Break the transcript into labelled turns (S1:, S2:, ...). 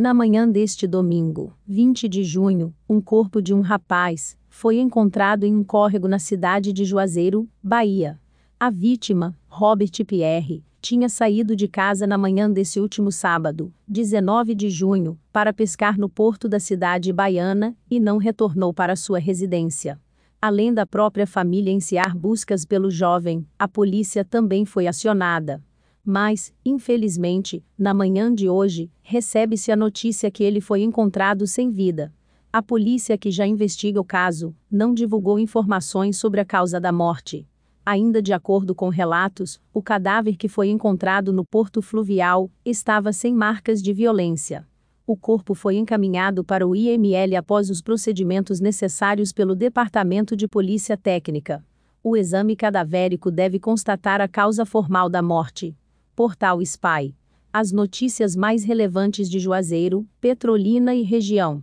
S1: Na manhã deste domingo, 20 de junho, um corpo de um rapaz foi encontrado em um córrego na cidade de Juazeiro, Bahia. A vítima, Robert Pierre, tinha saído de casa na manhã desse último sábado, 19 de junho, para pescar no porto da cidade baiana e não retornou para sua residência. Além da própria família enviar buscas pelo jovem, a polícia também foi acionada. Mas, infelizmente, na manhã de hoje, recebe-se a notícia que ele foi encontrado sem vida. A polícia que já investiga o caso não divulgou informações sobre a causa da morte. Ainda de acordo com relatos, o cadáver que foi encontrado no porto fluvial estava sem marcas de violência. O corpo foi encaminhado para o IML após os procedimentos necessários pelo Departamento de Polícia Técnica. O exame cadavérico deve constatar a causa formal da morte. Portal SPY. As notícias mais relevantes de Juazeiro, Petrolina e região.